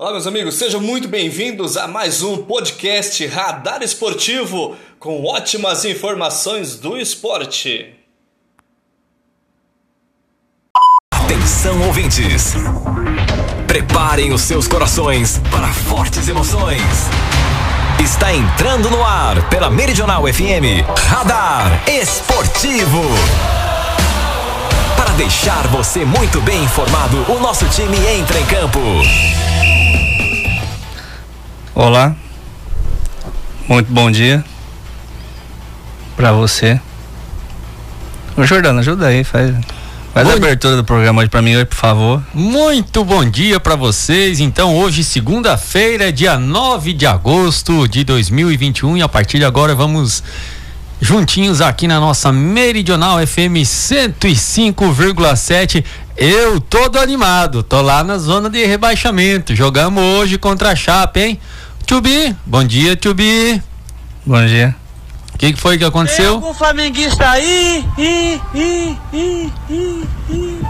Olá, meus amigos, sejam muito bem-vindos a mais um podcast Radar Esportivo com ótimas informações do esporte. Atenção, ouvintes! Preparem os seus corações para fortes emoções. Está entrando no ar pela Meridional FM Radar Esportivo. Deixar você muito bem informado, o nosso time entra em campo. Olá, muito bom dia para você. Ô Jordano, ajuda aí, faz, faz a abertura do programa hoje para mim, por favor. Muito bom dia para vocês. Então, hoje, segunda-feira, dia 9 de agosto de 2021, e a partir de agora vamos juntinhos aqui na nossa Meridional FM 105,7. Eu todo animado, tô lá na zona de rebaixamento. Jogamos hoje contra a Chape, hein? Tubi, bom dia, Tubi. Bom dia. O que, que foi que aconteceu? Tem algum flamenguista aí? I, I, I, I, I.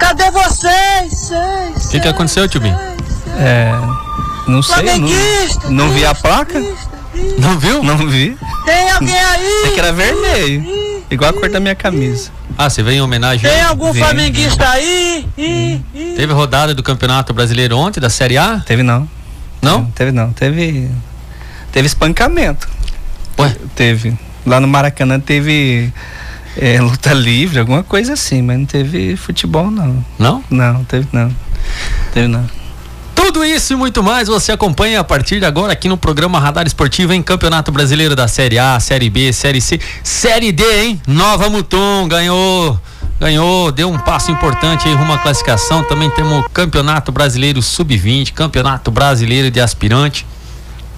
Cadê vocês? O que, que aconteceu, Tubi? É. Não sei. Não, não vi a placa? Não viu? Não vi. Tem alguém aí? É que era vermelho. Igual a cor da minha camisa. Ah, você veio em homenagem? Tem algum Vem. flamenguista aí? Teve rodada do Campeonato Brasileiro ontem, da Série A? Teve não. Não? Teve não. Teve. Teve espancamento. Ué? Teve. Lá no Maracanã teve é, luta livre, alguma coisa assim, mas não teve futebol não. Não? Não, teve não. Teve não. Tudo isso e muito mais você acompanha a partir de agora aqui no programa Radar Esportivo em Campeonato Brasileiro da Série A, Série B, Série C, Série D, hein? Nova Mutum ganhou ganhou, deu um passo importante aí rumo à classificação. Também temos o Campeonato Brasileiro Sub-20, Campeonato Brasileiro de Aspirante.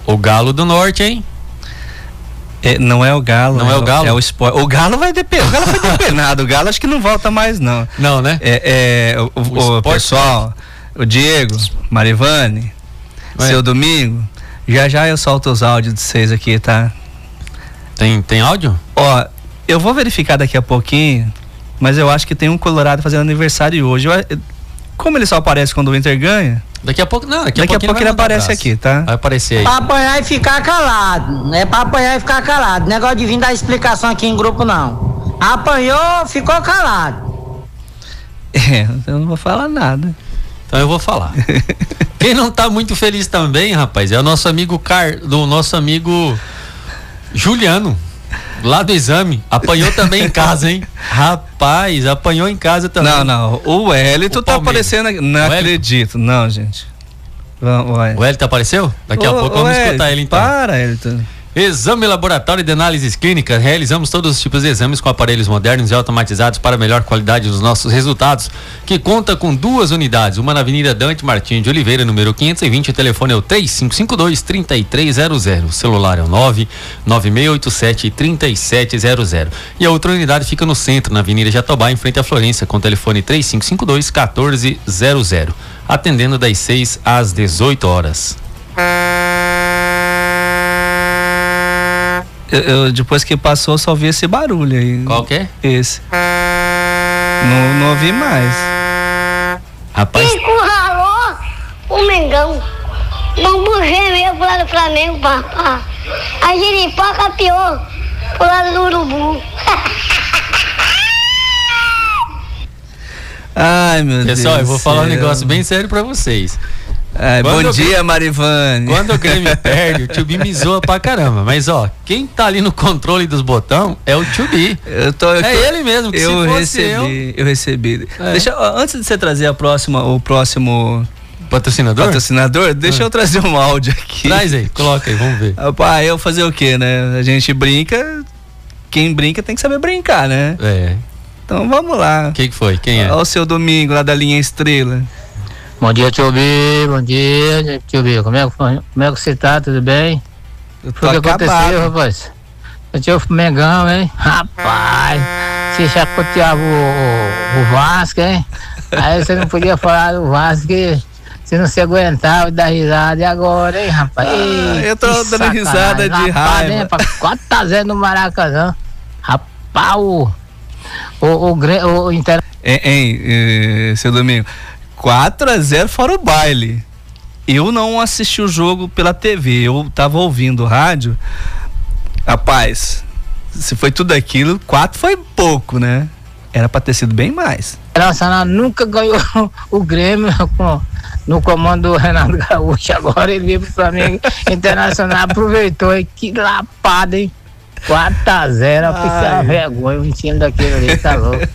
O Galo do Norte, hein? É, não é o Galo. Não é, é o Galo? É o Sport. O Galo vai depender. O Galo foi depenado. o Galo acho que não volta mais, não. Não, né? É, é o, o, o pessoal, o Diego, Marivane, Ué. seu Domingo. Já já eu solto os áudios de vocês aqui, tá? Tem, tem áudio? Ó, eu vou verificar daqui a pouquinho mas eu acho que tem um Colorado fazendo aniversário hoje. Eu, como ele só aparece quando o Inter ganha. Daqui a pouco, não, daqui, daqui a pouco, ele, ele aparece aqui, tá? Vai aparecer aí. Pra apanhar e ficar calado. É pra apanhar e ficar calado. Negócio de vir dar explicação aqui em grupo, não. Apanhou, ficou calado. É, eu não vou falar nada. Então eu vou falar. Quem não tá muito feliz também, rapaz, é o nosso amigo Car, do nosso amigo Juliano lá do exame. Apanhou também em casa, hein? Rapaz, apanhou em casa também. Não, não. O Wellington tá aparecendo. Não acredito. Não, gente. O Wellington apareceu? Daqui a pouco vamos escutar ele então. Para, Wellington. Exame Laboratório de Análises Clínicas. Realizamos todos os tipos de exames com aparelhos modernos e automatizados para melhor qualidade dos nossos resultados, que conta com duas unidades, uma na Avenida Dante Martins de Oliveira, número 520, o telefone é o 3552 3300, o celular é o 99687 3700. E a outra unidade fica no centro, na Avenida Jatobá, em frente à Florência, com o telefone 3552 1400, atendendo das 6 às 18 horas. Eu, eu, depois que passou, só vi esse barulho aí. Qual que é? Esse. Não, não ouvi mais. Rapaz. Encurralou o Mengão. Bambu gemeu pro lado do Flamengo, papá. A giripoca pior pro lado do Urubu. Ai, meu Pessoal, Deus. Pessoal, eu vou falar um negócio bem sério pra vocês. Bom dia, Marivane. Quando o Grêmio perde, o Tio me zoa pra caramba. Mas, ó, quem tá ali no controle dos botões é o Tio Eu tô, eu é ele mesmo, que eu recebi, eu, eu recebi. É. Deixa, antes de você trazer a próxima, o próximo Patrocinador? Patrocinador? Deixa ah. eu trazer um áudio aqui. Traz aí, coloca aí, vamos ver. Rapaz, eu fazer o quê, né? A gente brinca, quem brinca tem que saber brincar, né? É. Então vamos lá. Quem que foi? Quem é? Olha o seu domingo lá da linha Estrela. Bom dia, tio B. Bom dia, tio B. Como é, como é que você tá? Tudo bem? O que aconteceu, rapaz? Eu tinha o Mengão, hein? Rapaz, você chacoteava o, o, o Vasco, hein? Aí você não podia falar do Vasco que você não se aguentava de dar risada. E agora, hein, rapaz? Ah, eu tô dando sacanagem. risada de rapaz, raiva. Né, 4x0 no Maracanã. Rapaz, o. O, o, o, o Inter... Hein, hein, seu Domingo? 4 a 0 fora o baile. eu não assisti o jogo pela TV, eu tava ouvindo o rádio. Rapaz, se foi tudo aquilo, quatro foi pouco, né? Era pra ter sido bem mais. Internacional nunca ganhou o Grêmio com, no comando do Renato Gaúcho. Agora ele veio pro Flamengo Internacional, aproveitou. E que lapada, hein? 4x0, uma vergonha. Um time daquele ali tá louco.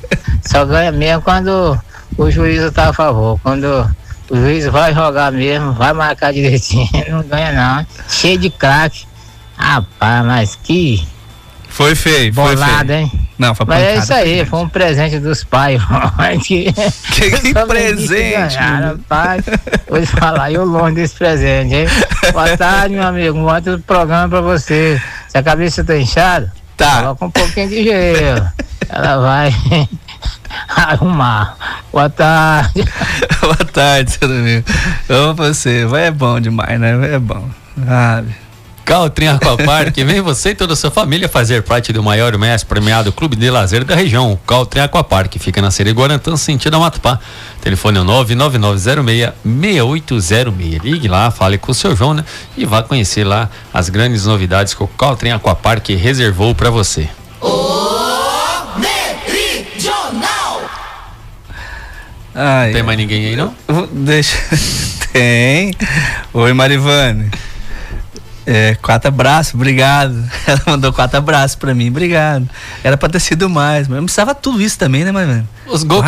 Só ganha mesmo quando o juiz tá a favor. Quando o juiz vai jogar mesmo, vai marcar direitinho, não ganha não. Cheio de craque. Rapaz, mas que Foi feio, foi bolado, feio. hein? Não, foi Mas é isso aí, foi foi um presente dos pais. que, Que presente, ganharam. Rapaz, vou te falar, eu longe desse presente, hein? Boa tarde, meu amigo. Um outro programa pra você. Se a cabeça tá inchada, Tá. coloca um pouquinho de gelo. Ela vai arrumar. Boa tarde. Boa tarde, seu amigo. Amo você. Vai é bom demais, né? Vai é bom. Ah, Caltrim Aquapark, vem você e toda a sua família fazer parte do maior e mais premiado clube de lazer da região, o Caltrim Aquapark, fica na Série Guarantã, sentido a Matupá. Telefone é o 99906-6806. Ligue lá, fale com o seu João, né? E vá conhecer lá as grandes novidades que o Caltrim Aquapark reservou para você. Ai, Tem mais ninguém aí, não? eu Deixa. Tem. Oi, Marivane. É, quatro abraços, obrigado. Ela mandou quatro abraços pra mim, obrigado. Era pra ter sido mais, mas não precisava tudo isso também, né, Marivane? Os gols,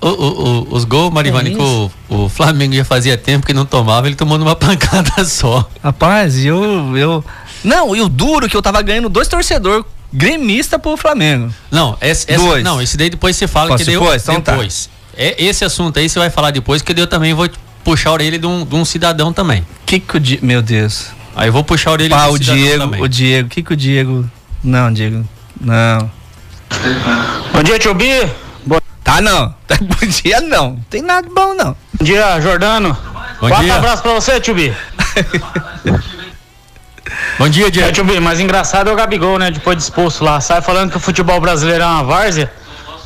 o- o- o- os gols, Marivane, É que o, o Flamengo já fazia tempo que não tomava, ele tomou numa pancada só. Rapaz, eu, eu. Não, e o duro que eu tava ganhando dois torcedores gremista pro Flamengo. Não, esse, Dois. não, esse daí depois você fala Posso que deu depois? Então tá. É, esse assunto aí você vai falar depois, que eu também vou puxar a orelha de um, de um cidadão também. Que que o Di... Meu Deus. Aí eu vou puxar a orelha de um o cidadão Diego, também. o Diego, que que o Diego. Não, Diego. Não. Bom dia, tio Bi. Bom Tá não. Bom dia não. Tem nada bom não. dia, Jordano. Bom Quatro dia. abraços pra você, tio Bi. Bom dia, É, Diego. tio Bi, mas engraçado é o Gabigol, né? Depois disposto lá. Sai falando que o futebol brasileiro é uma várzea.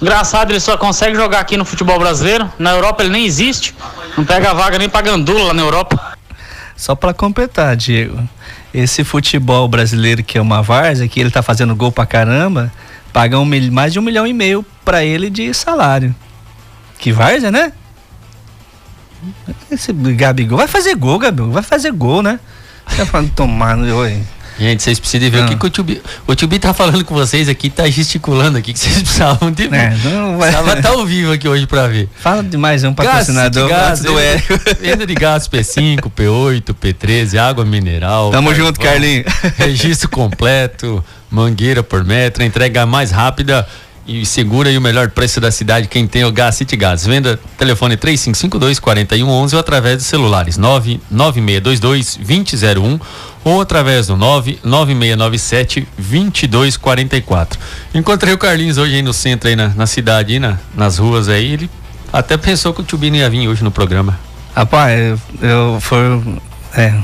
Engraçado, ele só consegue jogar aqui no futebol brasileiro. Na Europa ele nem existe. Não pega vaga nem pra gandula lá na Europa. Só pra completar, Diego. Esse futebol brasileiro que é uma várzea, que ele tá fazendo gol pra caramba, paga um mil- mais de um milhão e meio pra ele de salário. Que várzea, né? Esse Gabigol vai fazer gol, Gabigol. Vai fazer gol, né? Tá falando tomando, oi. Gente, vocês precisam ver o Ah. que, que o tio Bi, o tio Bi tá falando com vocês aqui, tá gesticulando aqui, que vocês precisavam de É, não vai- Precisava estar ao vivo aqui hoje pra ver. Fala de mais um patrocinador Gás, do Érico. Venda de gás P5, P8, P13, água mineral. Tamo carvão, junto, Carlinho. Registro completo, mangueira por metro, entrega mais rápida e segura e o melhor preço da cidade. Quem tem o Gás City Gás. Venda telefone 3552 4111 ou através dos celulares 99622 2001 ou através do 99697 2244. Encontrei o Carlinhos hoje aí no centro aí na, na cidade, aí na, nas ruas aí, ele até pensou que o Tio Bino ia vir hoje no programa. Rapaz, eu, eu foi. É,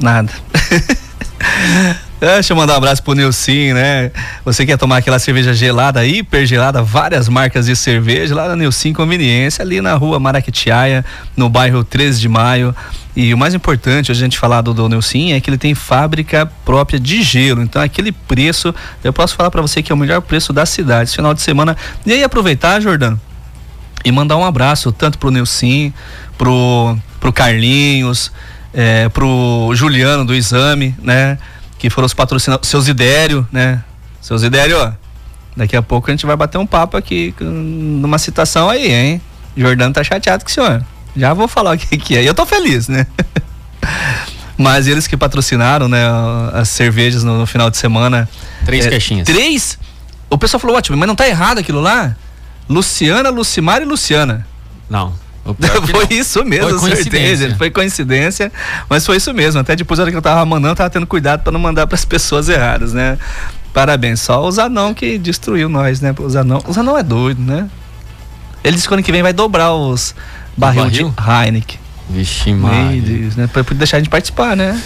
nada. Deixa eu mandar um abraço pro Nilcim, né? Você quer tomar aquela cerveja gelada, hiper gelada, várias marcas de cerveja, lá na Nilcim Conveniência, ali na rua Maraquitiaia, no bairro 13 de Maio. E o mais importante a gente falar do, do Nilcim é que ele tem fábrica própria de gelo. Então, aquele preço, eu posso falar para você que é o melhor preço da cidade, esse final de semana. E aí, aproveitar, Jordano, e mandar um abraço tanto pro Nilcim, pro, pro Carlinhos, é, pro Juliano do Exame, né? Que foram os patrocinadores, seu Zidério, né? Seu Zidério, ó, daqui a pouco a gente vai bater um papo aqui numa citação aí, hein? Jordano tá chateado com o senhor. Já vou falar o que que é. E eu tô feliz, né? Mas eles que patrocinaram, né, as cervejas no, no final de semana. Três É, caixinhas. Três? O pessoal falou, ótimo, mas não tá errado aquilo lá? Luciana, Lucimar e Luciana. Não. Foi não. isso mesmo, Foi coincidência. gente. Foi coincidência, mas foi isso mesmo. Até depois, na hora que eu tava mandando, eu tava tendo cuidado para não mandar para as pessoas erradas, né? Parabéns. Só os anão que destruiu nós, né? Os anão, os anão é doido, né? Ele disse que ano que vem vai dobrar os barril, barril? de Heineken. Vixe. Deus, né? Pra pra deixar a gente participar, né?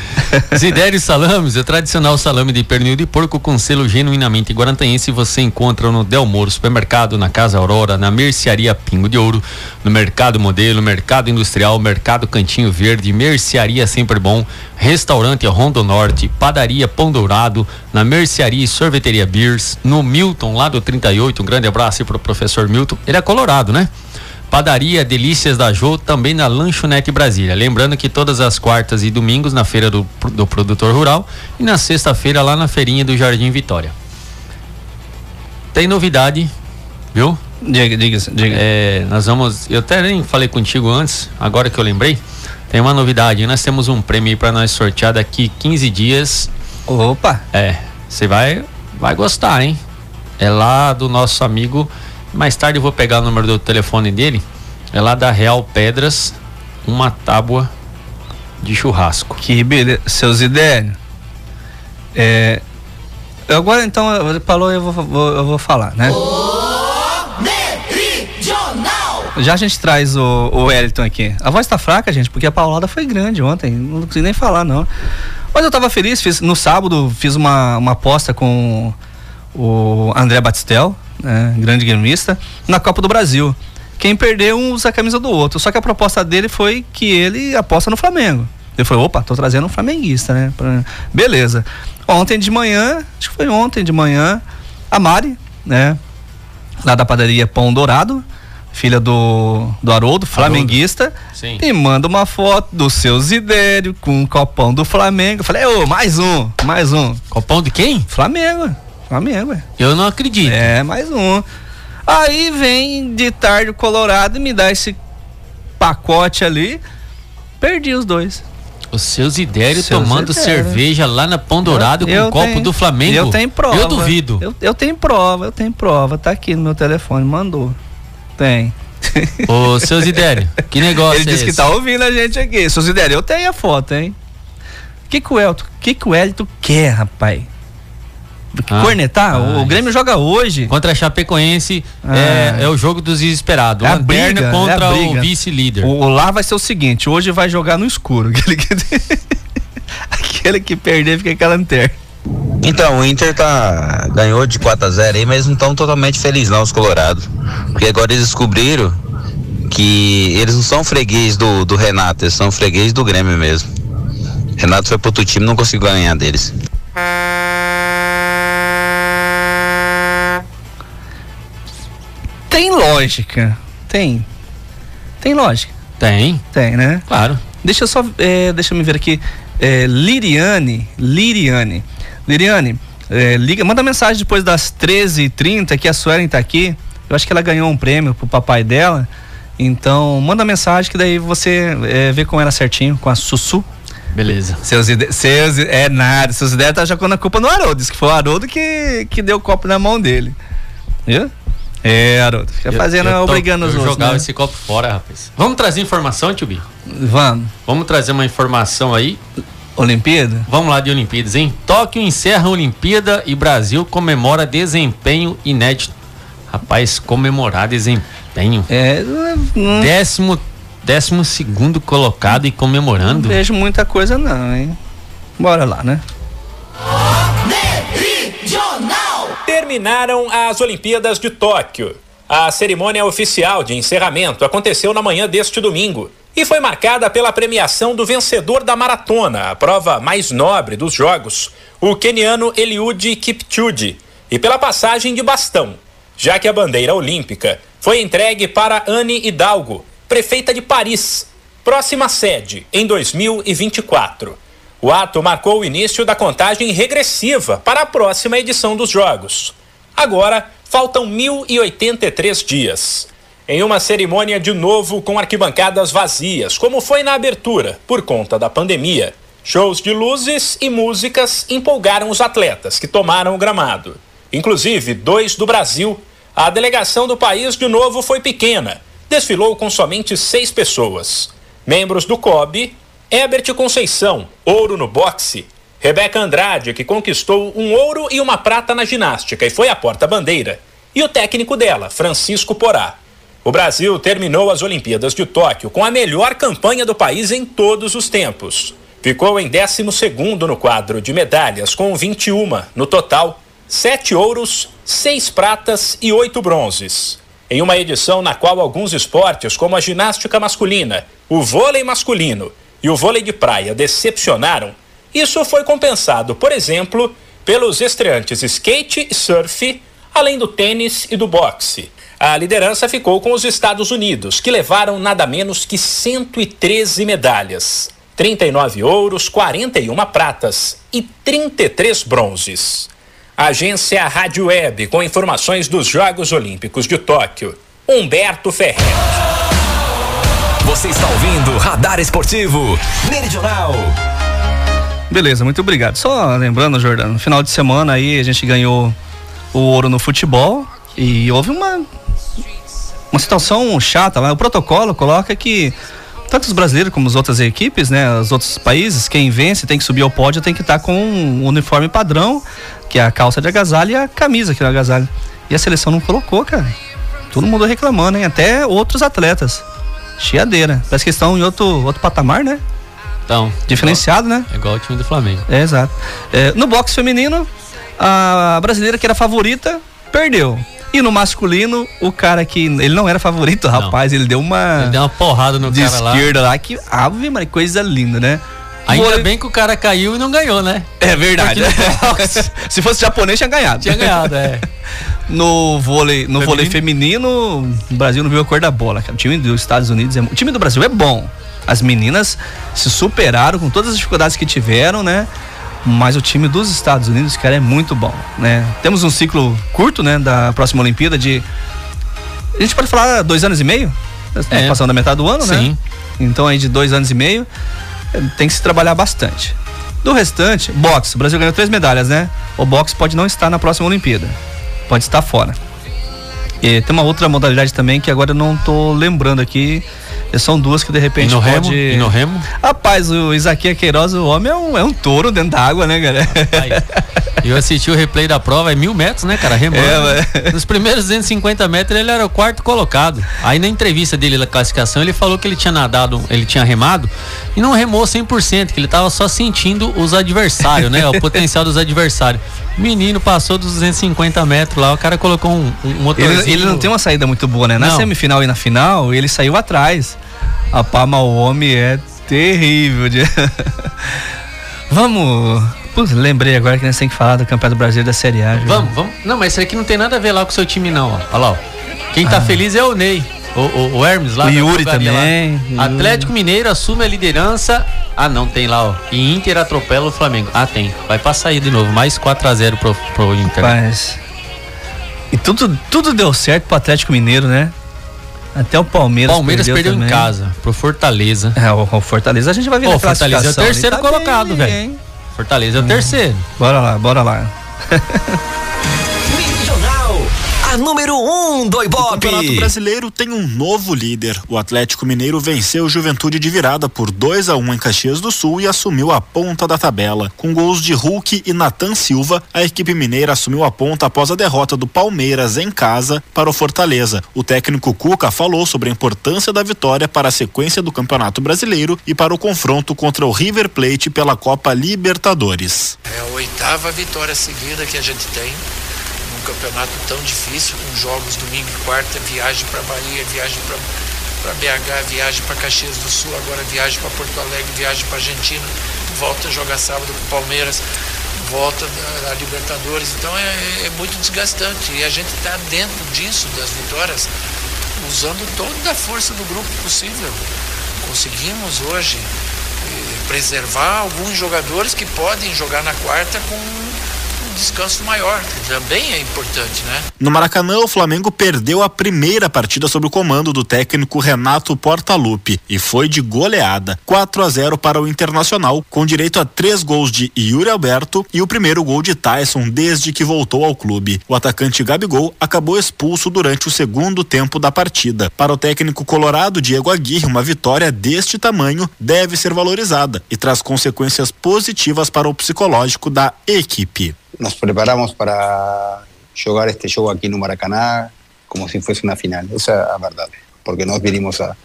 Zidério Salames, o tradicional salame de pernil de porco com selo genuinamente guarantaense você encontra no Del Moro Supermercado, na Casa Aurora, na Mercearia Pingo de Ouro, no Mercado Modelo, Mercado Industrial, Mercado Cantinho Verde, Mercearia Sempre Bom, Restaurante Rondo Norte, Padaria Pão Dourado, na Mercearia e Sorveteria Beers, no Milton, lá do 38, um grande abraço para o professor Milton. Ele é colorado, né? Padaria Delícias da Jô, também na Lanchonete Brasília. Lembrando que todas as quartas e domingos na feira do, do produtor rural e na sexta-feira lá na feirinha do Jardim Vitória. Tem novidade, viu? Diga, diga, diga. É, nós vamos. Eu até nem falei contigo antes, agora que eu lembrei. Tem uma novidade, nós temos um prêmio para nós sortear daqui 15 dias. Opa! É, você vai, vai gostar, hein? É lá do nosso amigo mais tarde eu vou pegar o número do telefone dele. É lá da Real Pedras, uma tábua de churrasco. Que beleza. Seus ideias. É, agora então, falou, eu vou, vou, eu vou falar, né? Já a gente traz o, o Wellington aqui. A voz tá fraca, gente, porque a paulada foi grande ontem. Não consigo nem falar, não. Mas eu tava feliz, fiz, no sábado fiz uma, uma aposta com o André Batistel, né, grande gremista, na Copa do Brasil. Quem perdeu um usa a camisa do outro. Só que a proposta dele foi que ele aposta no Flamengo. Ele falou, opa, tô trazendo um flamenguista, né? Beleza. Ontem de manhã, acho que foi ontem de manhã, a Mari, né? Lá da padaria Pão Dourado, filha do, do Haroldo, flamenguista, Sim. e manda uma foto do seu Zidério com um copão do Flamengo. Eu falei, ô, mais um, mais um. Copão de quem? Flamengo. Flamengo, é. Eu não acredito. É, mais um. Aí vem de tarde o Colorado e me dá esse pacote ali. Perdi os dois. O seu Zidério tomando cerveja lá na Pão Dourado eu, com o copo tenho, do Flamengo. Eu tenho prova. Eu duvido. Eu, eu, tenho prova, eu tenho prova. Tá aqui no meu telefone, mandou. Tem. Ô, seu Zidério, que negócio Ele é disse esse? que tá ouvindo a gente aqui. Seu Zidério, eu tenho a foto, hein? O que que o Elton, que que o Elton quer, rapaz? Ah, cornetar? Ah, o Grêmio joga hoje. Contra a Chapecoense ah, é, é, o jogo dos desesperados. É a briga, contra é a briga. o vice-líder. O, lá vai ser o seguinte: hoje vai jogar no escuro. Aquele que, aquele que perder fica com a lanterna. Então, o Inter tá, ganhou de 4 a 0 aí, mas não estão totalmente felizes não, os colorados. Porque agora eles descobriram que eles não são freguês do, do Renato, eles são freguês do Grêmio mesmo. Renato foi pro outro time não conseguiu ganhar deles. Tem lógica. Tem. Tem lógica. Tem. Tem, né? Claro. Deixa eu só. É, deixa eu me ver aqui. É, Liriane. Liriane. Liriane, é, liga, manda mensagem depois das 13h30 que a Suelen tá aqui. Eu acho que ela ganhou um prêmio pro papai dela. Então, manda mensagem que daí você é, vê com ela certinho, com a Sussu. Beleza. Seus, seus é nada, seus ideias tá jogando a culpa no Haroldo. Diz que foi o Haroldo que, que deu o copo na mão dele. Viu? É, Haroldo. Fica fazendo, eu, eu tô, obrigando os outros. jogar né? esse copo fora, rapaz. Vamos trazer informação, tio Bi? Vamos. Vamos trazer uma informação aí. Olimpíada? Vamos lá de Olimpíadas, hein? Tóquio encerra a Olimpíada e Brasil comemora desempenho inédito. Rapaz, comemorar desempenho. É. Não... Décimo, décimo segundo colocado e comemorando. Não vejo muita coisa, não, hein? Bora lá, né? Terminaram as Olimpíadas de Tóquio. A cerimônia oficial de encerramento aconteceu na manhã deste domingo e foi marcada pela premiação do vencedor da maratona, a prova mais nobre dos Jogos, o queniano Eliud Kipchoge, e pela passagem de bastão, já que a bandeira olímpica foi entregue para Anne Hidalgo, prefeita de Paris, próxima sede em 2024. O ato marcou o início da contagem regressiva para a próxima edição dos Jogos. Agora, faltam 1.083 dias. Em uma cerimônia de novo com arquibancadas vazias, como foi na abertura, por conta da pandemia, shows de luzes e músicas empolgaram os atletas que tomaram o gramado. Inclusive, dois do Brasil. A delegação do país de novo foi pequena, desfilou com somente seis pessoas. Membros do COB Herbert Conceição, ouro no boxe. Rebeca Andrade, que conquistou um ouro e uma prata na ginástica e foi a porta-bandeira. E o técnico dela, Francisco Porá. O Brasil terminou as Olimpíadas de Tóquio com a melhor campanha do país em todos os tempos. ficou em 12 no quadro de medalhas, com 21 no total, 7 ouros, 6 pratas e 8 bronzes. Em uma edição na qual alguns esportes, como a ginástica masculina, o vôlei masculino e o vôlei de praia decepcionaram, isso foi compensado, por exemplo, pelos estreantes skate e surf, além do tênis e do boxe. A liderança ficou com os Estados Unidos, que levaram nada menos que 113 medalhas: 39 ouros, 41 pratas e 33 bronzes. Agência Rádio Web, com informações dos Jogos Olímpicos de Tóquio. Humberto Ferreira. Você está ouvindo Radar Esportivo Meridional. Beleza, muito obrigado. Só lembrando, Jordano, no final de semana aí a gente ganhou o ouro no futebol e houve uma uma situação chata lá. O protocolo coloca que tanto os brasileiros como as outras equipes, né, os outros países, quem vence tem que subir ao pódio, tem que estar com um uniforme padrão, que é a calça de agasalho e a camisa que é agasalho. E a seleção não colocou, cara. Todo mundo reclamando, hein? Até outros atletas. Chiadeira. Parece que estão em outro, outro patamar, né? Então. Diferenciado, igual, né? É igual o time do Flamengo. É, exato. É, no boxe feminino, a brasileira que era favorita, perdeu. E no masculino, o cara que. Ele não era favorito, rapaz, ele deu uma. Ele deu uma porrada no de cara lá. esquerda lá, que. Ave, Maria, coisa linda, né? Ainda Vôlei- bem que o cara caiu e não ganhou, né? É verdade. Porque Se fosse japonês, tinha ganhado. Tinha ganhado, é. No vôlei, no vôlei feminino, o Brasil não viu a cor da bola, cara. O time dos Estados Unidos, é, o time do Brasil é bom. As meninas se superaram com todas as dificuldades que tiveram, né? Mas o time dos Estados Unidos, cara, é muito bom, né? Temos um ciclo curto, né, da próxima Olimpíada de a gente pode falar dois anos e meio? Estamos É. passando da metade do ano, né? Sim. Então aí de dois anos e meio tem que se trabalhar bastante. Do restante, boxe. O Brasil ganhou três medalhas, né? O boxe pode não estar na próxima Olimpíada. Pode estar fora. E tem uma outra modalidade também que agora eu não tô lembrando aqui. São duas que de repente E no pode. remo? E no remo? Rapaz, o Isaquias Queiroz, o homem é um, é um touro dentro da água, né, galera? Eu assisti o replay da prova, é mil metros, né, cara? Remando. É, Nos primeiros 250 metros ele era o quarto colocado. Aí na entrevista dele na classificação, ele falou que ele tinha nadado, ele tinha remado e não remou 100%, que ele tava só sentindo os adversários, né? O potencial dos adversários. O menino passou dos 250 metros lá, o cara colocou um, um motorzinho. Ele, ele não tem uma saída muito boa, né? Na Não. semifinal e na final, ele saiu atrás. A Pama, o homem é terrível. de- Vamos. Putz, lembrei agora que nós temos que falar do Campeonato Brasileiro da Série A. Vamos, vamos. Não, mas isso aqui não tem nada a ver lá com o seu time, não. Ó. Olha lá, ó. Quem tá feliz é o Ney. O, o, o Hermes lá. O Yuri lá. também, Yuri. Atlético Mineiro assume a liderança. Ah, não, tem lá, ó. E Inter atropela o Flamengo. Ah, tem. Vai passar aí de novo. Mais 4x0 pro, pro Inter. Mas. E tudo, tudo deu certo pro Atlético Mineiro, né? Até o Palmeiras. Palmeiras perdeu, em também. casa pro Fortaleza. É, o, o Fortaleza a gente vai ver Pô, na Fortaleza é o terceiro tá colocado, velho. Fortaleza é o terceiro. Bora lá, bora lá. A número 1 um do O Ibope. Campeonato Brasileiro tem um novo líder. O Atlético Mineiro venceu o Juventude de virada por 2 a 1 em Caxias do Sul e assumiu a ponta da tabela. Com gols de Hulk e Natan Silva, a equipe mineira assumiu a ponta após a derrota do Palmeiras em casa para o Fortaleza. O técnico Cuca falou sobre a importância da vitória para a sequência do Campeonato Brasileiro e para o confronto contra o River Plate pela Copa Libertadores. É a oitava vitória seguida que a gente tem campeonato tão difícil, com jogos domingo e quarta, viagem para Bahia, viagem para BH, viagem para Caxias do Sul, agora viagem para Porto Alegre, viagem para Argentina, volta a jogar sábado com o Palmeiras, volta da, Libertadores. Então é, é muito desgastante e a gente está dentro disso, das vitórias, usando toda a força do grupo possível. Conseguimos hoje eh, preservar alguns jogadores que podem jogar na quarta com descanso maior, que também é importante, né? No Maracanã, o Flamengo perdeu a primeira partida sob o comando do técnico Renato Portaluppi e foi de goleada, 4 a 0 para o Internacional, com direito a três gols de Yuri Alberto e o primeiro gol de Tyson desde que voltou ao clube. O atacante Gabigol acabou expulso durante o segundo tempo da partida. Para o técnico colorado Diego Aguirre, uma vitória deste tamanho deve ser valorizada e traz consequências positivas para o psicológico da equipe. Nos preparamos para jugar este jogo aquí no Maracaná como si fuese una final. Esa es la verdad. Porque nós vinimos a,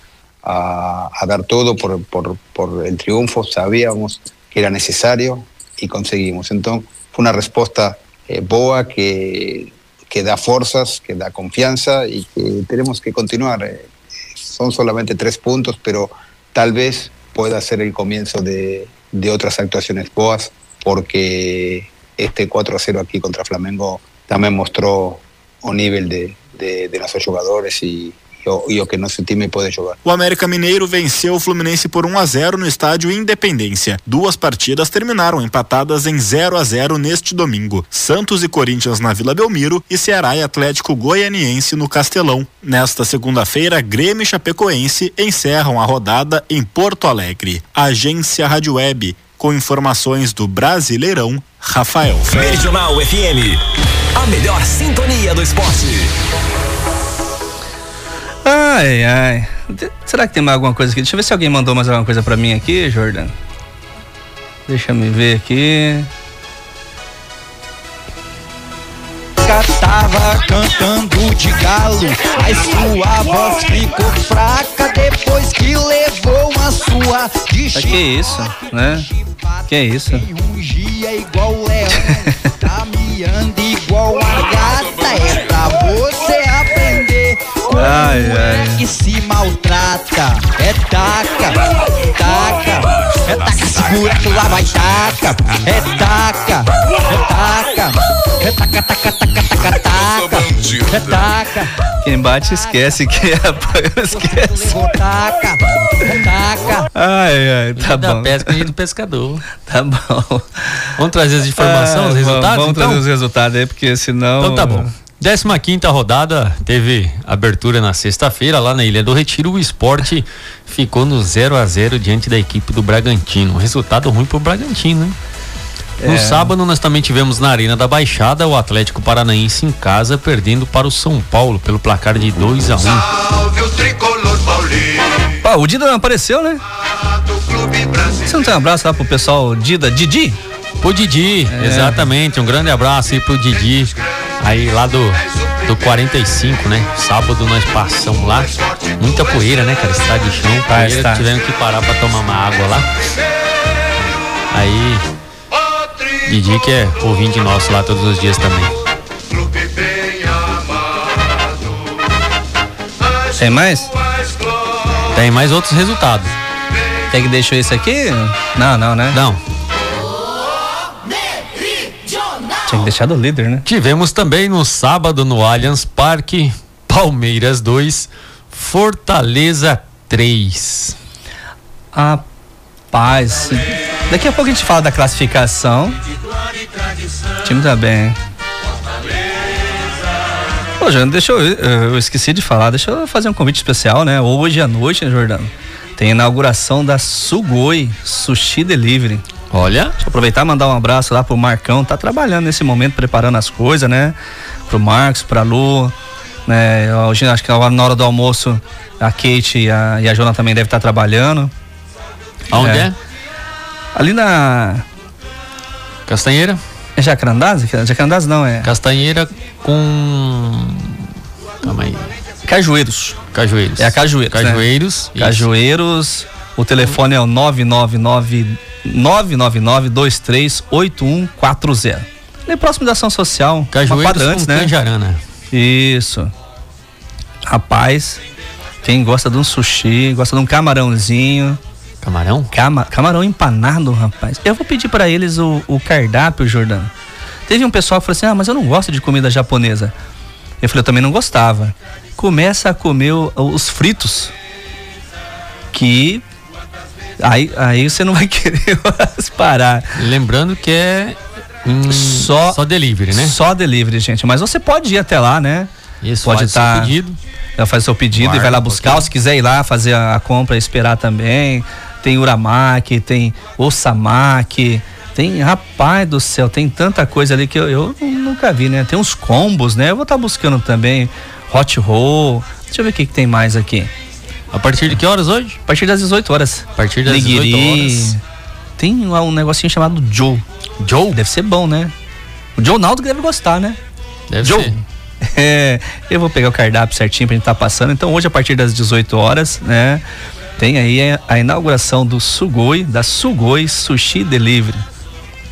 dar todo por, el triunfo, sabíamos que era necesario y conseguimos. Entonces fue una respuesta eh, boa que, da fuerzas, que da confianza y que tenemos que continuar. Eh, son solamente tres puntos, pero tal vez pueda ser el comienzo de otras actuaciones boas, porque este 4-0 aquí contra Flamengo también mostró un nivel de, de, de nossos jogadores e, e o que nosso time pode jogar. O América Mineiro venceu o Fluminense por 1 a 0 no estádio Independência. Duas partidas terminaram empatadas em 0 a 0 neste domingo. Santos e Corinthians na Vila Belmiro e Ceará e Atlético Goianiense no Castelão. Nesta segunda-feira, Grêmio e Chapecoense encerram a rodada em Porto Alegre. Agência Rádio Web com informações do Brasileirão, Rafael. Regional FM, a melhor sintonia do esporte. Ai, ai. Será que tem mais alguma coisa aqui? Deixa eu ver se alguém mandou mais alguma coisa para mim aqui, Jordan. Deixa me ver aqui. Tava cantando de galo, mas sua voz ficou fraca depois que levou uma sua de Que isso, né? Que isso? Um dia igual leão, caminhando igual a gata, é pra você aprender como Ai, é ai. que se maltrata. É taca, taca, é taca, segura que lá vai taca. É taca, é taca, é taca, taca, taca, taca, taca. É taca, Quem bate esquece, quem apanha esquece. taca, é taca. Ai, ai, tá da bom. pesca e do pescador. Tá bom. Vamos trazer as informações, Ah, os vamos- resultados? Vamos então? trazer os resultados aí, porque senão. Então tá bom. 15 rodada teve abertura na sexta-feira lá na Ilha do Retiro. O esporte ficou no 0 a 0 diante da equipe do Bragantino. Um resultado ruim pro Bragantino? No É. sábado nós também tivemos na Arena da Baixada o Atlético Paranaense em casa perdendo para o São Paulo pelo placar de 2 a 1. Pá, o Dida não apareceu, né? Você não tem um abraço lá pro pessoal Dida, Didi? Pro Didi, É. exatamente. Um grande abraço aí pro Didi. Aí lá do, do 45, né? Sábado nós passamos lá. Muita poeira, né, cara? Estrada de chão, Tá, poeira. está. Tivemos que parar pra tomar uma água lá. Aí. Didi que é ouvinte nosso lá todos os dias também. Tem mais? Tem mais outros resultados. Tem que deixar esse aqui? Não, não, né? Não. Tinha que deixar do líder, né? Tivemos também no sábado no Allianz Parque, Palmeiras 2, Fortaleza 3. Rapaz, daqui a pouco a gente fala da classificação. O time tá bem. Ô, Jordano, deixa eu. Eu esqueci de falar, deixa eu fazer um convite especial, né? Hoje à noite, né, Jordano? Tem a inauguração da Sugoi Sushi Delivery. Olha. Deixa eu aproveitar e mandar um abraço lá pro Marcão. Tá trabalhando nesse momento, preparando as coisas, né? Pro Marcos, pra Lu. Né? Hoje, acho que na hora do almoço a Kate e a, e a Jona também devem estar trabalhando. Aonde é? Ali na. Castanheira? É Jacarandás? Jacarandás não, é. Castanheira com. Calma aí. Cajueiros. Cajueiros. É a Cajueiros. né? Cajueiros. isso. Cajueiros. O telefone é o 999 999 238140. Ali próximo da ação social. Cajueiros quadra com antes, né? Canjarana. Isso. Rapaz, quem gosta de um sushi, gosta de um camarãozinho. Camarão? Cama, camarão empanado, rapaz. Eu vou pedir pra eles o, o cardápio, Jordano. Teve um pessoal que falou assim: ah, mas eu não gosto de comida japonesa. Eu falei: eu também não gostava. Começa a comer os fritos. Que. Aí, aí você não vai querer mais parar. Lembrando que é hum, só, só delivery, né? Só delivery, gente. Mas você pode ir até lá, né? Isso, pode estar. pedido. Ela faz seu pedido e Guarda vai lá buscar. pouquinho. Se quiser ir lá fazer a, compra e esperar também. Tem uramaki, tem ossamaki, tem, rapaz do céu, tem tanta coisa ali que eu, eu nunca vi, né? Tem uns combos, né? Eu vou estar buscando também hot roll. Deixa eu ver o que, que tem mais aqui. A partir de que horas hoje? A partir das 18 horas. A partir das Nigiri. 18 horas. Tem lá um negocinho chamado Joe. Joe? Deve ser bom, né? O Joe Naldo que deve gostar, né? Deve Joe. ser. É, eu vou pegar o cardápio certinho pra gente estar passando. Então hoje a partir das 18 horas, né? tem aí a, inauguração do Sugoi, da Sugoi Sushi Delivery.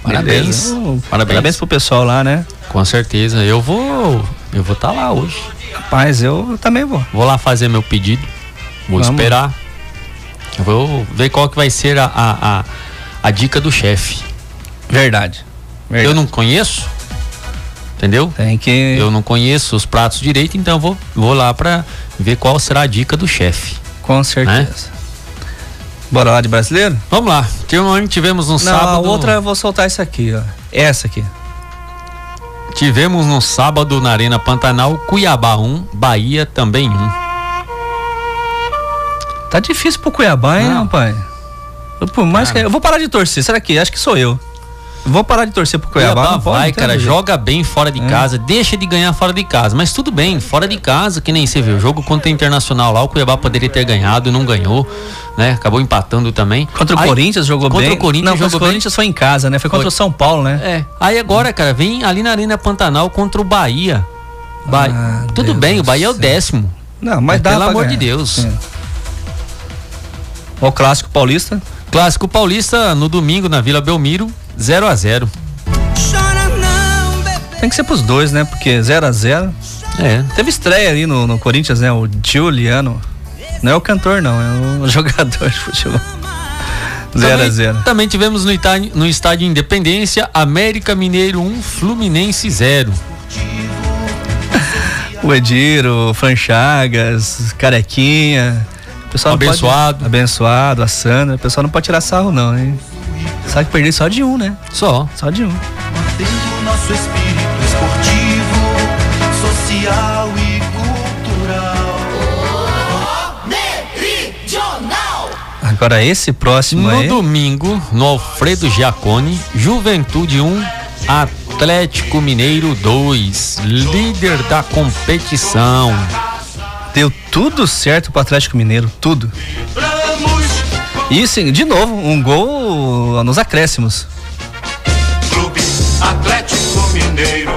Parabéns. Beleza? Parabéns. Parabéns pro pessoal lá, né? Com certeza. Eu vou. Eu vou estar lá hoje. Rapaz, eu também vou. Vou lá fazer meu pedido. Vou Vamos. esperar. Vou ver qual que vai ser a, a, a, a dica do chefe. Verdade. Eu não conheço. Entendeu? Tem que. Eu não conheço os pratos direito, então vou, vou lá pra ver qual será a dica do chefe. Com certeza. Bora lá de brasileiro? Vamos lá. Tivemos, no Não, sábado. a outra eu vou soltar isso aqui, ó. Essa aqui. Tivemos no sábado na Arena Pantanal, Cuiabá 1, Bahia também 1. Tá difícil pro Cuiabá, hein, rapaz? Eu, por mais que, eu vou parar de torcer. Será que? Acho que sou eu. Vou parar de torcer pro Cuiabá. Cuiabá não pode, vai, não tem cara, jeito. joga bem fora de É. casa, deixa de ganhar fora de casa. Mas tudo bem, fora de casa, que nem você viu. O jogo contra o Internacional lá, o Cuiabá poderia ter ganhado, não ganhou, né? Acabou empatando também. Contra o Aí- Corinthians jogou contra bem. o Corinthians não, contra jogou o Corinthians foi em casa, né? Foi contra Foi. o São Paulo, né? É. Aí agora, cara, vem ali na Arena Pantanal contra o Bahia. Ba- Ah, Tudo bem, o Bahia é o décimo. Não, mas dá Pelo pra amor ganhar. de Deus. É. O clássico paulista. Clássico Paulista no domingo na Vila Belmiro, 0 a 0 Tem que ser pros dois, né? Porque 0 a 0 É. Teve estreia ali no, no Corinthians, né? O Giuliano. Não é o cantor, não, é o jogador de futebol. 0 a Também- 0 Também tivemos no estádio, no estádio Independência, América Mineiro 1, Fluminense 0. O Edir, o Fran Chagas, Carequinha. O pessoal não pode- Abençoado. abençoado, a Sandra. O pessoal não pode tirar sarro, não, hein? Sabe que perder só de um, né? Só. Só de um. Mantendo nosso espírito esportivo, social e cultural. Meridional. Agora esse próximo No aí. domingo, no Alfredo Giacone, Juventude 1, Atlético Mineiro 2, líder da competição. Deu tudo certo pro Atlético Mineiro, tudo. E sim, de novo, um gol nos acréscimos. Clube Atlético Mineiro,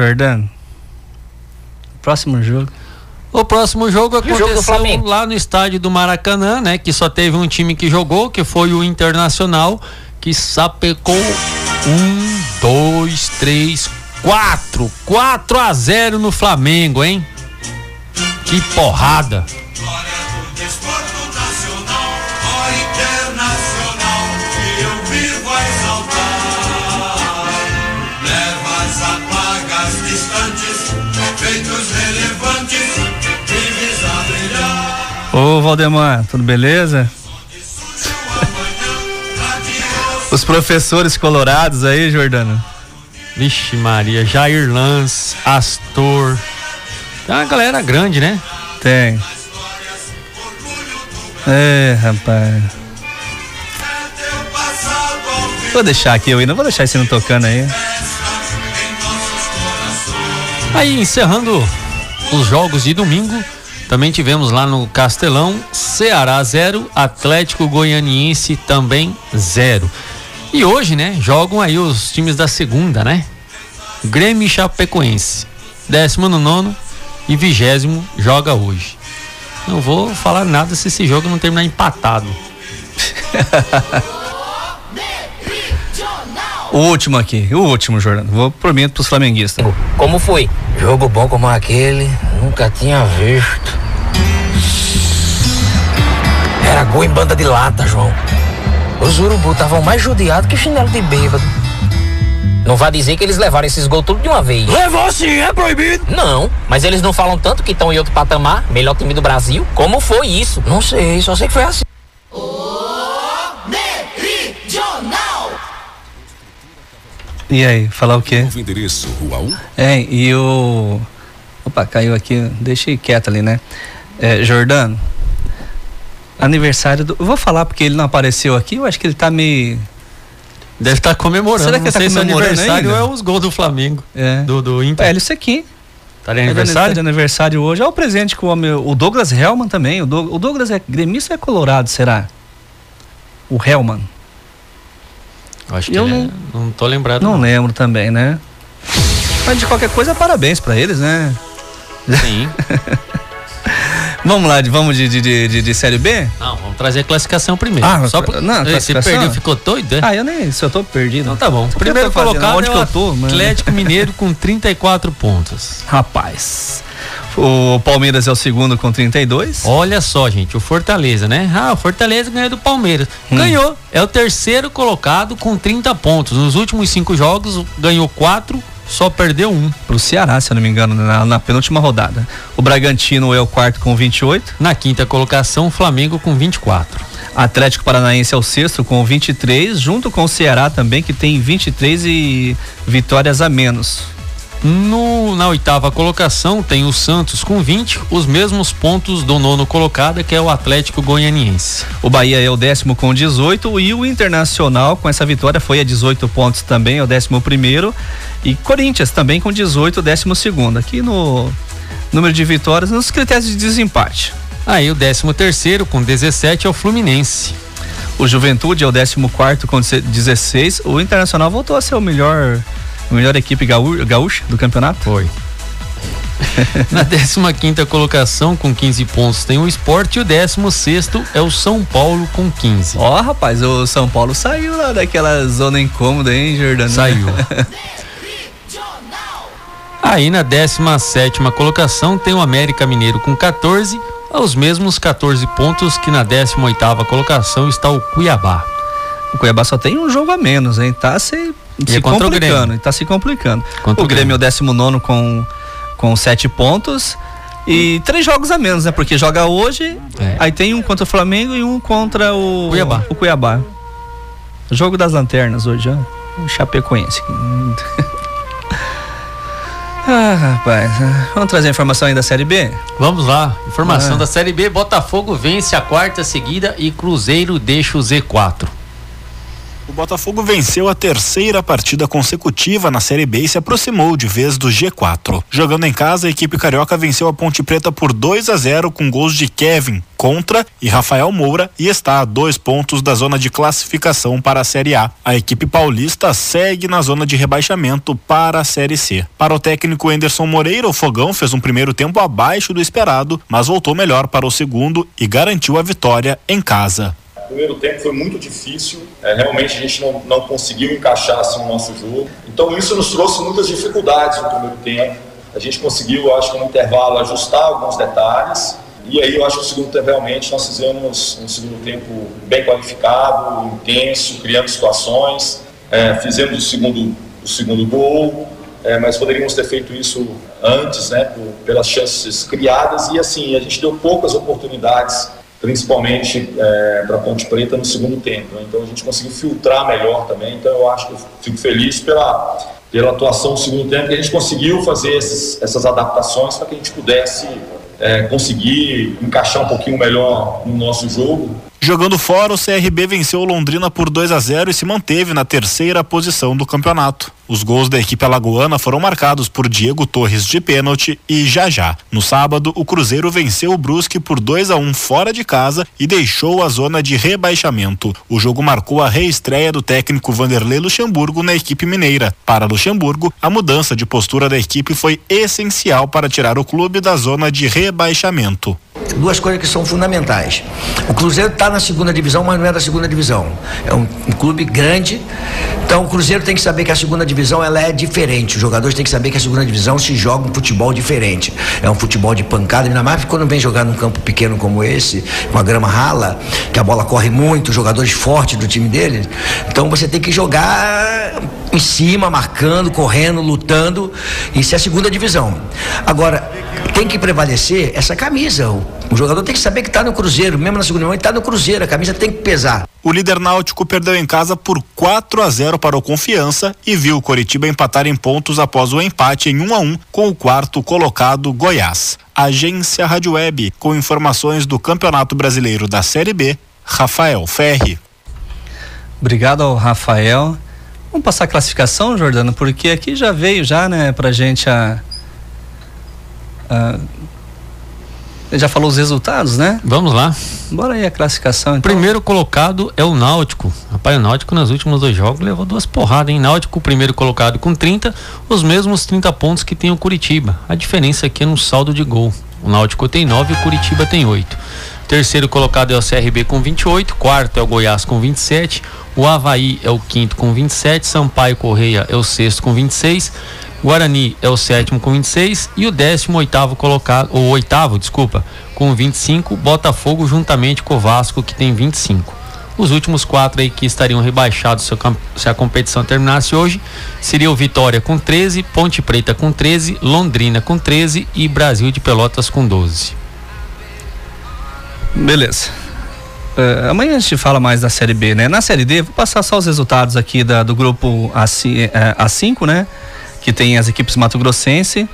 Jordano. Próximo jogo. O próximo jogo jogo aconteceu Flamengo? lá no estádio do Maracanã, né? Que só teve um time que jogou, que foi o Internacional, que sapecou um, dois, três, quatro. 4 a 0 no Flamengo, hein? Que porrada. Ô Valdemar, tudo beleza? Os professores colorados aí, Jordano. Vixe Maria, Jair Lance, Astor. Tem uma galera grande, né? Tem. É, rapaz. Vou deixar aqui, eu ainda vou deixar esse não tocando aí. Aí, encerrando os jogos de domingo, também tivemos lá no Castelão, Ceará 0, Atlético Goianiense também 0. E hoje, né, jogam aí os times da segunda, né? Grêmio e Chapecoense. Décimo no nono e vigésimo joga hoje. Não vou falar nada se esse jogo não terminar empatado. O último aqui, o último, Jordano. Vou prometo pros flamenguistas. Como foi? Jogo bom como aquele, nunca tinha visto. Era gol em banda de lata, João. Os urubu estavam mais judiados que chinelo de bêbado. Não vai dizer que eles levaram esses gols tudo de uma vez. Levou sim, é proibido. Não, mas eles não falam tanto que estão em outro patamar, melhor time do Brasil. Como foi isso? Não sei, só sei que foi assim. Meridional. E aí, falar o quê? Novo endereço, Rua 1. É, e o. Opa, caiu aqui, deixei quieto ali, né? É, Jordano, Aniversário do. Eu vou falar porque ele não apareceu aqui, eu acho que ele tá meio. Deve estar comemorando. Será que não tá sei se é comemorando aniversário ainda? é os gols do Flamengo. É. Do, do Inter. É, ele Sequim. Tá de Tá aniversário? de aniversário hoje. Olha o presente com o meu. O Douglas Hellman também. O, Doug- o Douglas é gremista ou é colorado, será? O Hellman. Eu acho que Eu ele não- é- não tô lembrado. Não lembro também, né? Mas de qualquer coisa, parabéns pra eles, né? Sim. vamos lá, vamos de, de, de, de- Série B? Não, vamos trazer a classificação primeiro. Ah, Só pra- não, Você perdeu, ficou doido, é? Ah, eu nem. Se eu tô perdido. Então tá bom. O Primeiro colocado Onde é que o eu tô, mano? Atlético Mineiro com 34 pontos. Rapaz. O Palmeiras é o segundo com 32. Olha só, gente, o Fortaleza, né? Ah, o Fortaleza ganhou do Palmeiras. Hum. Ganhou. É o terceiro colocado com 30 pontos. Nos últimos cinco jogos, ganhou quatro, só perdeu um. Pro Ceará, se eu não me engano, na, na penúltima rodada. O Bragantino é o quarto com 28. Na quinta colocação, o Flamengo com 24. Atlético Paranaense é o sexto com 23, junto com o Ceará também, que tem 23 e vitórias a menos. No, na oitava colocação tem o Santos com 20, os mesmos pontos do nono colocado, que é o Atlético Goianiense. O Bahia é o décimo com 18 e o Internacional, com essa vitória, foi a 18 pontos também, é o décimo primeiro. E Corinthians também com 18, décimo segundo. Aqui no número de vitórias, nos critérios de desempate. Aí o décimo terceiro com 17 é o Fluminense. O Juventude é o 14 com 16. O Internacional voltou a ser o melhor, melhor equipe gaú- gaúcha do campeonato. Foi. Na 15 quinta colocação com 15 pontos tem o Sport e o 16 sexto é o São Paulo com 15. Ó, rapaz, o São Paulo saiu lá daquela zona incômoda, hein, Jordano? Saiu. Aí na 17 colocação tem o América Mineiro com 14, aos mesmos 14 pontos que na 18 colocação está o Cuiabá. O Cuiabá só tem um jogo a menos, hein? Tá se, E se é complicando, Grêmio. tá se complicando. Contra o Grêmio é o 19 com, com 7 pontos. E três jogos a menos, né? Porque joga hoje, É. aí tem um contra o Flamengo e um contra o Cuiabá. O Cuiabá. Jogo das lanternas hoje, ó. O Chapecoense. ah, rapaz. ah, Vamos trazer a informação aí da Série B? Vamos lá, informação Ah. da Série B, Botafogo vence a quarta seguida e Cruzeiro deixa o Z4. Botafogo venceu a terceira partida consecutiva na Série B e se aproximou de vez do G4. Jogando em casa, a equipe carioca venceu a Ponte Preta por 2 a 0 com gols de Kevin contra e Rafael Moura e está a dois pontos da zona de classificação para a Série A. A equipe paulista segue na zona de rebaixamento para a Série C. Para o técnico Anderson Moreira, o Fogão fez um primeiro tempo abaixo do esperado, mas voltou melhor para o segundo e garantiu a vitória em casa. O primeiro tempo foi muito difícil, é, realmente a gente não, não conseguiu encaixar assim, o nosso jogo. Então isso nos trouxe muitas dificuldades no primeiro tempo. A gente conseguiu, acho que no intervalo, ajustar alguns detalhes. E aí eu acho que no segundo tempo realmente nós fizemos um segundo tempo bem qualificado, intenso, criando situações. É, fizemos o segundo, o segundo gol, é, mas poderíamos ter feito isso antes, né, por- pelas chances criadas. E assim, a gente deu poucas oportunidades principalmente para Ponte Preta no segundo tempo. né? Então a gente conseguiu filtrar melhor também. Então eu acho que eu fico feliz pela, pela atuação no segundo tempo, que a gente conseguiu fazer esses, essas adaptações para que a gente pudesse é, conseguir encaixar um pouquinho melhor no nosso jogo. Jogando fora, o CRB venceu o Londrina por 2 a 0 e se manteve na terceira posição do campeonato. Os gols da equipe alagoana foram marcados por Diego Torres de pênalti e Jajá. No sábado, o Cruzeiro venceu o Brusque por 2 a 1 fora de casa e deixou a zona de rebaixamento. O jogo marcou a reestreia do técnico Vanderlei Luxemburgo na equipe mineira. Para Luxemburgo, a mudança de postura da equipe foi essencial para tirar o clube da zona de rebaixamento. Duas coisas que são fundamentais. O Cruzeiro está na segunda divisão, mas não é da segunda divisão. É um, um clube grande. Então o Cruzeiro tem que saber que a segunda divisão ela é diferente. Os jogadores têm que saber que a segunda divisão se joga um futebol diferente. É um futebol de pancada, ainda mais quando vem jogar num campo pequeno como esse, com a grama rala, que a bola corre muito, jogadores fortes do time dele. Então você tem que jogar em cima, marcando, correndo, lutando. Isso é a segunda divisão. Agora, tem que prevalecer essa camisa. O, jogador tem que saber que está no Cruzeiro, mesmo na segunda mão, ele está no Cruzeiro, a camisa tem que pesar. O líder náutico perdeu em casa por 4 a 0 para o Confiança e viu o Coritiba empatar em pontos após o empate em 1 a 1 com o quarto colocado Goiás. Agência Rádio Web, com informações do Campeonato Brasileiro da Série B, Rafael Ferri. Obrigado ao Rafael. Vamos passar a classificação, Jordano, porque aqui já veio já, né, pra gente a, a já falou os resultados, né? Vamos lá. Bora aí a classificação. Então. Primeiro colocado é o Náutico. Rapaz, o Náutico nos últimos dois jogos levou duas porradas, hein? Náutico, primeiro colocado com 30, os mesmos 30 pontos que tem o Curitiba. A diferença aqui é no saldo de gol. O Náutico tem 9 e o Curitiba tem 8. Terceiro colocado é o CRB com 28, quarto é o Goiás com 27, o Havaí é o quinto com 27, Sampaio Correia é o sexto com 26, Guarani é o sétimo com 26 e o décimo oitavo colocado, ou oitavo, desculpa, com 25, Botafogo juntamente com o Vasco que tem 25. Os últimos quatro aí que estariam rebaixados se a, competição terminasse hoje seria o Vitória com 13, Ponte Preta com 13, Londrina com 13 e Brasil de Pelotas com 12. Beleza. Uh, amanhã a gente fala mais da Série B, né? Na Série D, vou passar só os resultados aqui da, do grupo A5, eh, A5, né? Que tem as equipes Mato Grossense.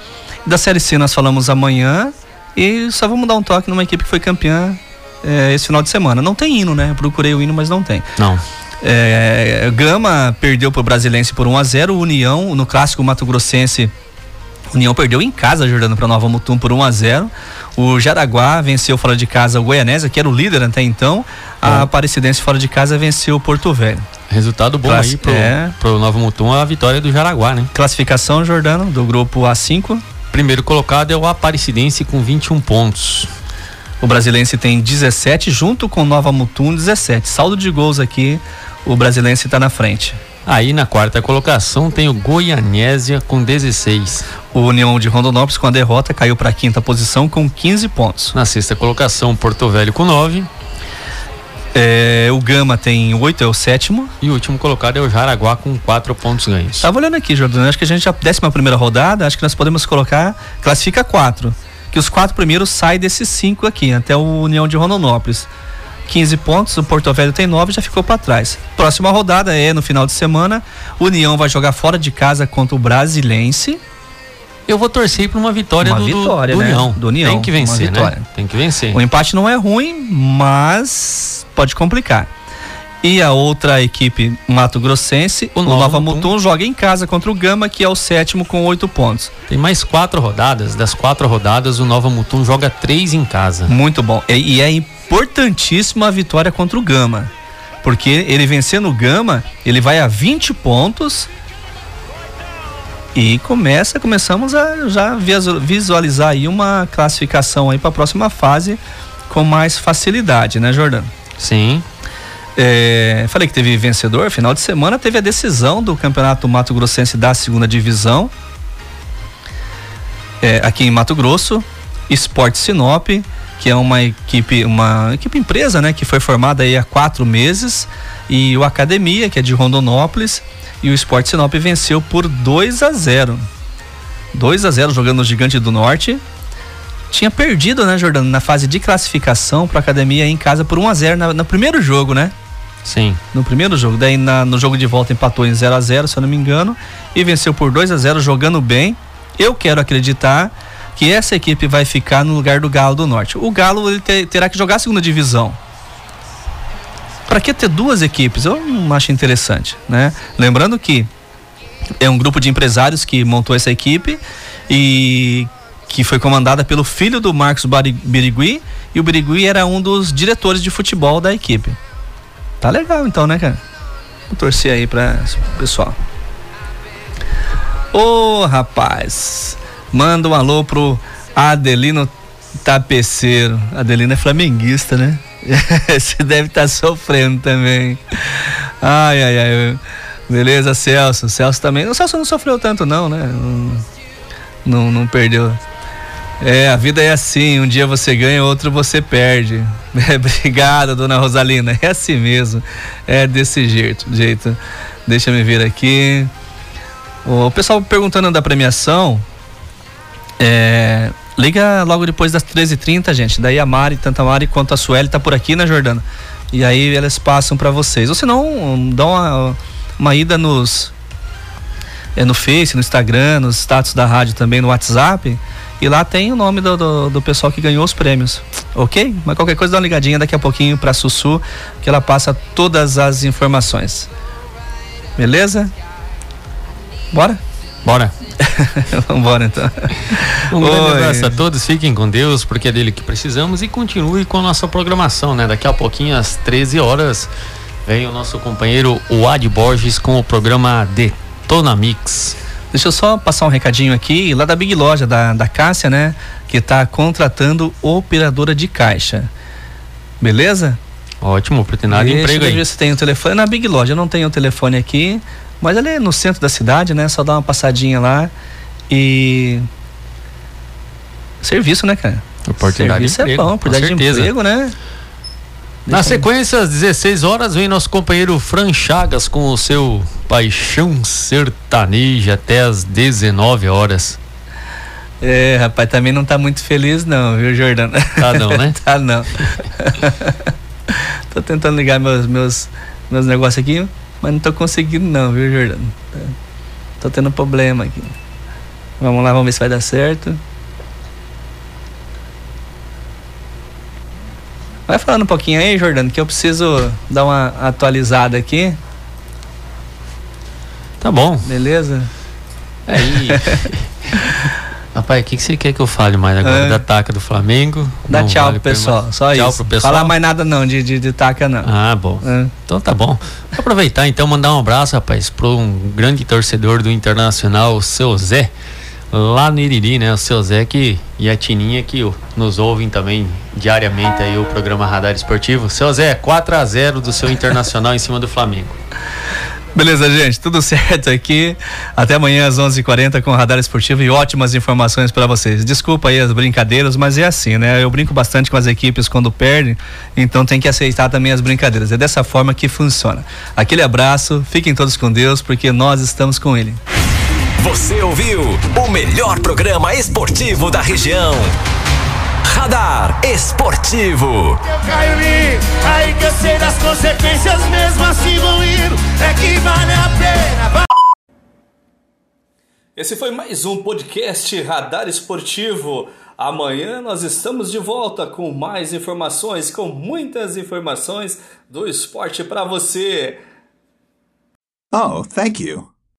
Da Série C nós falamos amanhã. E só vamos dar um toque numa equipe que foi campeã eh, esse final de semana. Não tem hino, né? Eu procurei o hino, mas não tem. Não. É, Gama perdeu pro Brasilense por 1 a 0 União, no clássico Mato Grossense, União perdeu em casa, Jordano, para Nova Mutum por 1 a 0 o Jaraguá venceu fora de casa o Goianésia, que era o líder até então. A Aparecidense fora de casa venceu o Porto Velho. Resultado bom aí pro, é. pro Novo Mutum, a vitória do Jaraguá, né? Classificação, Jordano, do grupo A5. Primeiro colocado é o Aparecidense com 21 pontos. O Brasilense tem 17, junto com Nova Mutum 17. Saldo de gols aqui, o Brasilense está na frente. Aí na quarta colocação tem o Goianésia com 16. O União de Rondonópolis, com a derrota, caiu para a quinta posição com 15 pontos. Na sexta colocação, Porto Velho com 9. É, o Gama tem 8, é o sétimo. E o último colocado é o Jaraguá com 4 pontos ganhos. Tava olhando aqui, Jordano. Acho que a gente já, décima primeira rodada, acho que nós podemos colocar, classifica quatro. Que os quatro primeiros saem desses cinco aqui, até o União de Rondonópolis. 15 pontos, o Porto Velho tem 9, já ficou para trás. Próxima rodada é no final de semana. O União vai jogar fora de casa contra o Brasilense. Eu vou torcer para uma vitória, Uma do, do- vitória, do né? União. Do União, Tem que vencer, né? Tem que vencer. O empate não é ruim, mas pode complicar. E a outra equipe, Mato Grossense, o, Nova Nova Mutum. Mutum joga em casa contra o Gama, que é o sétimo com oito pontos. Tem mais quatro rodadas. Das quatro rodadas, o Nova Mutum joga três em casa. Muito bom. E, é importantíssima a vitória contra o Gama. Porque ele vencendo o Gama, ele vai a 20 pontos. E começa, começamos a já visu- visualizar aí uma classificação aí para a próxima fase com mais facilidade, né, Jordano? Sim. É, falei que teve vencedor. Final de semana teve a decisão do Campeonato Mato Grossense da segunda divisão. É, aqui em Mato Grosso, Esporte Sinop, que é uma equipe, uma equipe empresa, né, que foi formada aí há quatro meses, e o Academia, que é de Rondonópolis, e o Esporte Sinop venceu por 2 a 0. 2 a 0 jogando no Gigante do Norte. Tinha perdido, né, Jordano, na fase de classificação para a Academia em casa por 1 a 0 na- no primeiro jogo, né? Sim. No primeiro jogo, daí na- no jogo de volta empatou em 0 a 0 se eu não me engano, e venceu por 2 a 0 jogando bem. Eu quero acreditar que essa equipe vai ficar no lugar do Galo do Norte. O Galo ele te- terá que jogar a segunda divisão. Para que ter duas equipes? Eu não acho interessante, né? Lembrando que é um grupo de empresários que montou essa equipe e que foi comandada pelo filho do Marcos Birigui e o Birigui era um dos diretores de futebol da equipe. Tá legal então, né, cara? Vou torcer aí pra pessoal. Ô, rapaz, manda um alô pro Adelino Tapeceiro. Adelino é flamenguista, né? Você deve estar sofrendo também. Ai, ai, ai. Beleza, Celso. Celso também. O Celso não sofreu tanto, não, né? Não, não, não perdeu. É, a vida é assim, um dia você ganha, outro você perde. É, obrigada, dona Rosalina. É assim mesmo. É desse jeito, jeito. Deixa me ver aqui. O pessoal perguntando da premiação. É, Liga logo depois das 13h30, gente. Daí a Mari, tanto a Mari quanto a Sueli tá por aqui, né, Jordana? E aí elas passam para vocês. Ou se não, dá uma, uma ida nos. É, no Face, no Instagram, nos status da rádio também, no WhatsApp. E lá tem o nome do, do, do, pessoal que ganhou os prêmios. Ok? Mas qualquer coisa dá uma ligadinha daqui a pouquinho pra Sussu, que ela passa todas as informações. Beleza? Bora? Bora. Vambora então. Um grande Oi. abraço a todos, fiquem com Deus, porque é dele que precisamos e continue com a nossa programação, né? Daqui a pouquinho, às 13 horas, vem o nosso companheiro Wad Borges com o programa Detona Mix. Deixa eu só passar um recadinho aqui, lá da Big Loja, da, da Cássia, né? Que está contratando operadora de caixa. Beleza? Ótimo, oportunidade de emprego aí. ver se tem o telefone. Na Big Loja, eu não tenho o telefone aqui, mas ele é no centro da cidade, né? Só dá uma passadinha lá e. Serviço, né, cara? Oportunidade Serviço de é emprego, bom, oportunidade de emprego, né? Na sequência, às 16 horas, vem nosso companheiro Fran Chagas com o seu Paixão Sertaneja até às 19 horas. É, rapaz, também não tá muito feliz não, viu, Jordana? Tá não, né? tá não. tô tentando ligar meus, meus, meus negócios aqui, mas não tô conseguindo não, viu, Jordana? Tô tendo problema aqui. Vamos lá, vamos ver se vai dar certo. Vai falando um pouquinho aí, Jordano, que eu preciso dar uma atualizada aqui. Tá bom. Beleza? Aí. Rapaz, o que, que você quer que eu fale mais agora? É. Da taca do Flamengo? Dá Não tchau vale pro pessoal, só tchau isso. pro pessoal. Falar mais nada não de, de, de taca não. Ah, bom. É. Então tá bom. Vou aproveitar então mandar um abraço, rapaz, para um grande torcedor do Internacional, o seu Zé, lá no Iriri, né? O seu Zé que, e a Tininha que nos ouvem também diariamente aí o programa Radar Esportivo. Seu Zé, 4 a 0 do seu Internacional em cima do Flamengo. Beleza, gente, tudo certo aqui. Até amanhã às 11h40 com o Radar Esportivo e ótimas informações para vocês. Desculpa aí as brincadeiras, mas é assim, né? Eu brinco bastante com as equipes quando perdem, então tem que aceitar também as brincadeiras. É dessa forma que funciona. Aquele abraço, fiquem todos com Deus, porque nós estamos com Ele. Você ouviu o melhor programa esportivo da região. Radar Esportivo. Eu caio ali, aí que eu sei das consequências, mesmo assim vou indo, é que vale a pena. Vai. Esse foi mais um podcast Radar Esportivo. Amanhã nós estamos de volta com mais informações, com muitas informações do esporte para você. Oh, thank you.